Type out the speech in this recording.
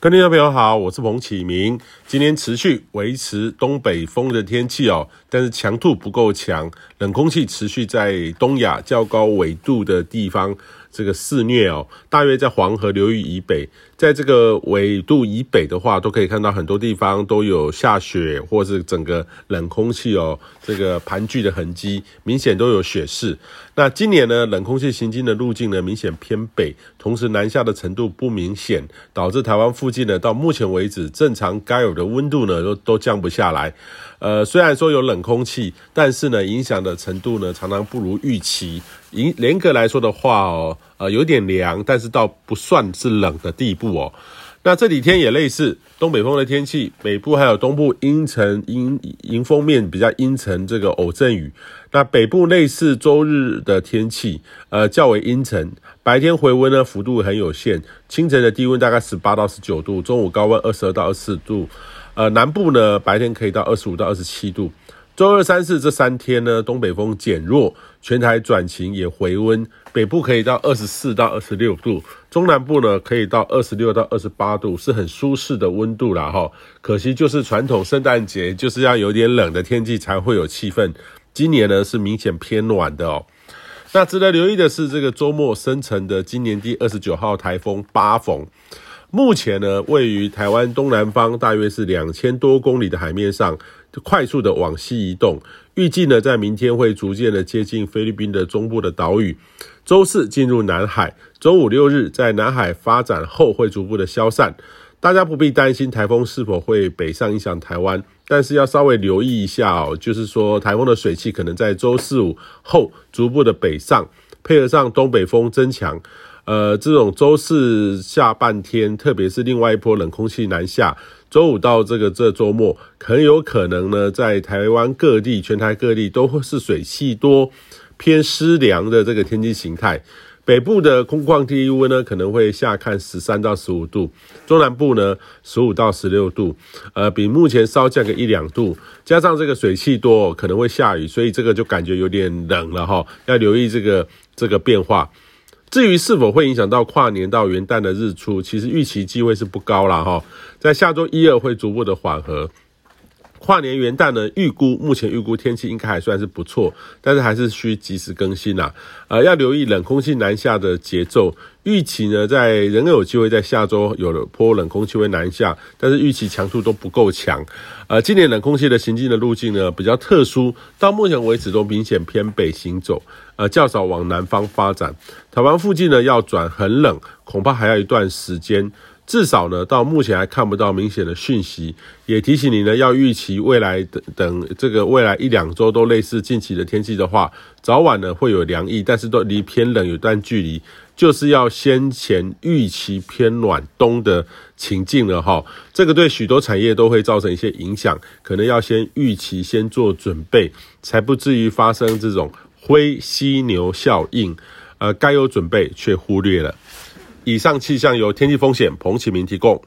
各位听众朋友好，我是彭启明。今天持续维持东北风的天气哦，但是强度不够强，冷空气持续在东亚较高纬度的地方这个肆虐哦。大约在黄河流域以北，在这个纬度以北的话，都可以看到很多地方都有下雪，或是整个冷空气哦这个盘踞的痕迹，明显都有雪势。那今年呢，冷空气行经的路径呢明显偏北，同时南下的程度不明显，导致台湾附近呢，到目前为止正常该有的温度呢，都都降不下来。呃，虽然说有冷空气，但是呢，影响的程度呢，常常不如预期。严严格来说的话哦，呃，有点凉，但是倒不算是冷的地步哦。那这几天也类似东北风的天气，北部还有东部阴沉阴迎风面比较阴沉，这个偶阵雨。那北部类似周日的天气，呃，较为阴沉，白天回温呢幅度很有限，清晨的低温大概十八到十九度，中午高温二十二到二十四度。呃，南部呢白天可以到二十五到二十七度。周二、三四这三天呢，东北风减弱，全台转晴也回温，北部可以到二十四到二十六度，中南部呢可以到二十六到二十八度，是很舒适的温度啦哈。可惜就是传统圣诞节就是要有点冷的天气才会有气氛，今年呢是明显偏暖的哦。那值得留意的是，这个周末生成的今年第二十九号台风八凤。目前呢，位于台湾东南方，大约是两千多公里的海面上，快速的往西移动。预计呢，在明天会逐渐的接近菲律宾的中部的岛屿。周四进入南海，周五六日在南海发展后，会逐步的消散。大家不必担心台风是否会北上影响台湾，但是要稍微留意一下哦，就是说台风的水汽可能在周四五后逐步的北上，配合上东北风增强。呃，这种周四下半天，特别是另外一波冷空气南下，周五到这个这周末，很有可能呢，在台湾各地、全台各地都会是水汽多、偏湿凉的这个天气形态。北部的空旷低温呢，可能会下看十三到十五度，中南部呢十五到十六度，呃，比目前稍降个一两度，加上这个水汽多，可能会下雨，所以这个就感觉有点冷了哈，要留意这个这个变化。至于是否会影响到跨年到元旦的日出，其实预期机会是不高啦哈，在下周一二会逐步的缓和。跨年元旦呢，预估目前预估天气应该还算是不错，但是还是需及时更新啦。呃，要留意冷空气南下的节奏。预期呢，在仍有机会在下周有了波冷空气会南下，但是预期强度都不够强。呃，今年冷空气的行进的路径呢比较特殊，到目前为止都明显偏北行走，呃，较少往南方发展。台湾附近呢要转很冷，恐怕还要一段时间。至少呢，到目前还看不到明显的讯息，也提醒你呢，要预期未来等等这个未来一两周都类似近期的天气的话，早晚呢会有凉意，但是都离偏冷有段距离，就是要先前预期偏暖冬的情境了哈。这个对许多产业都会造成一些影响，可能要先预期，先做准备，才不至于发生这种灰犀牛效应，呃，该有准备却忽略了。以上气象由天气风险彭启明提供。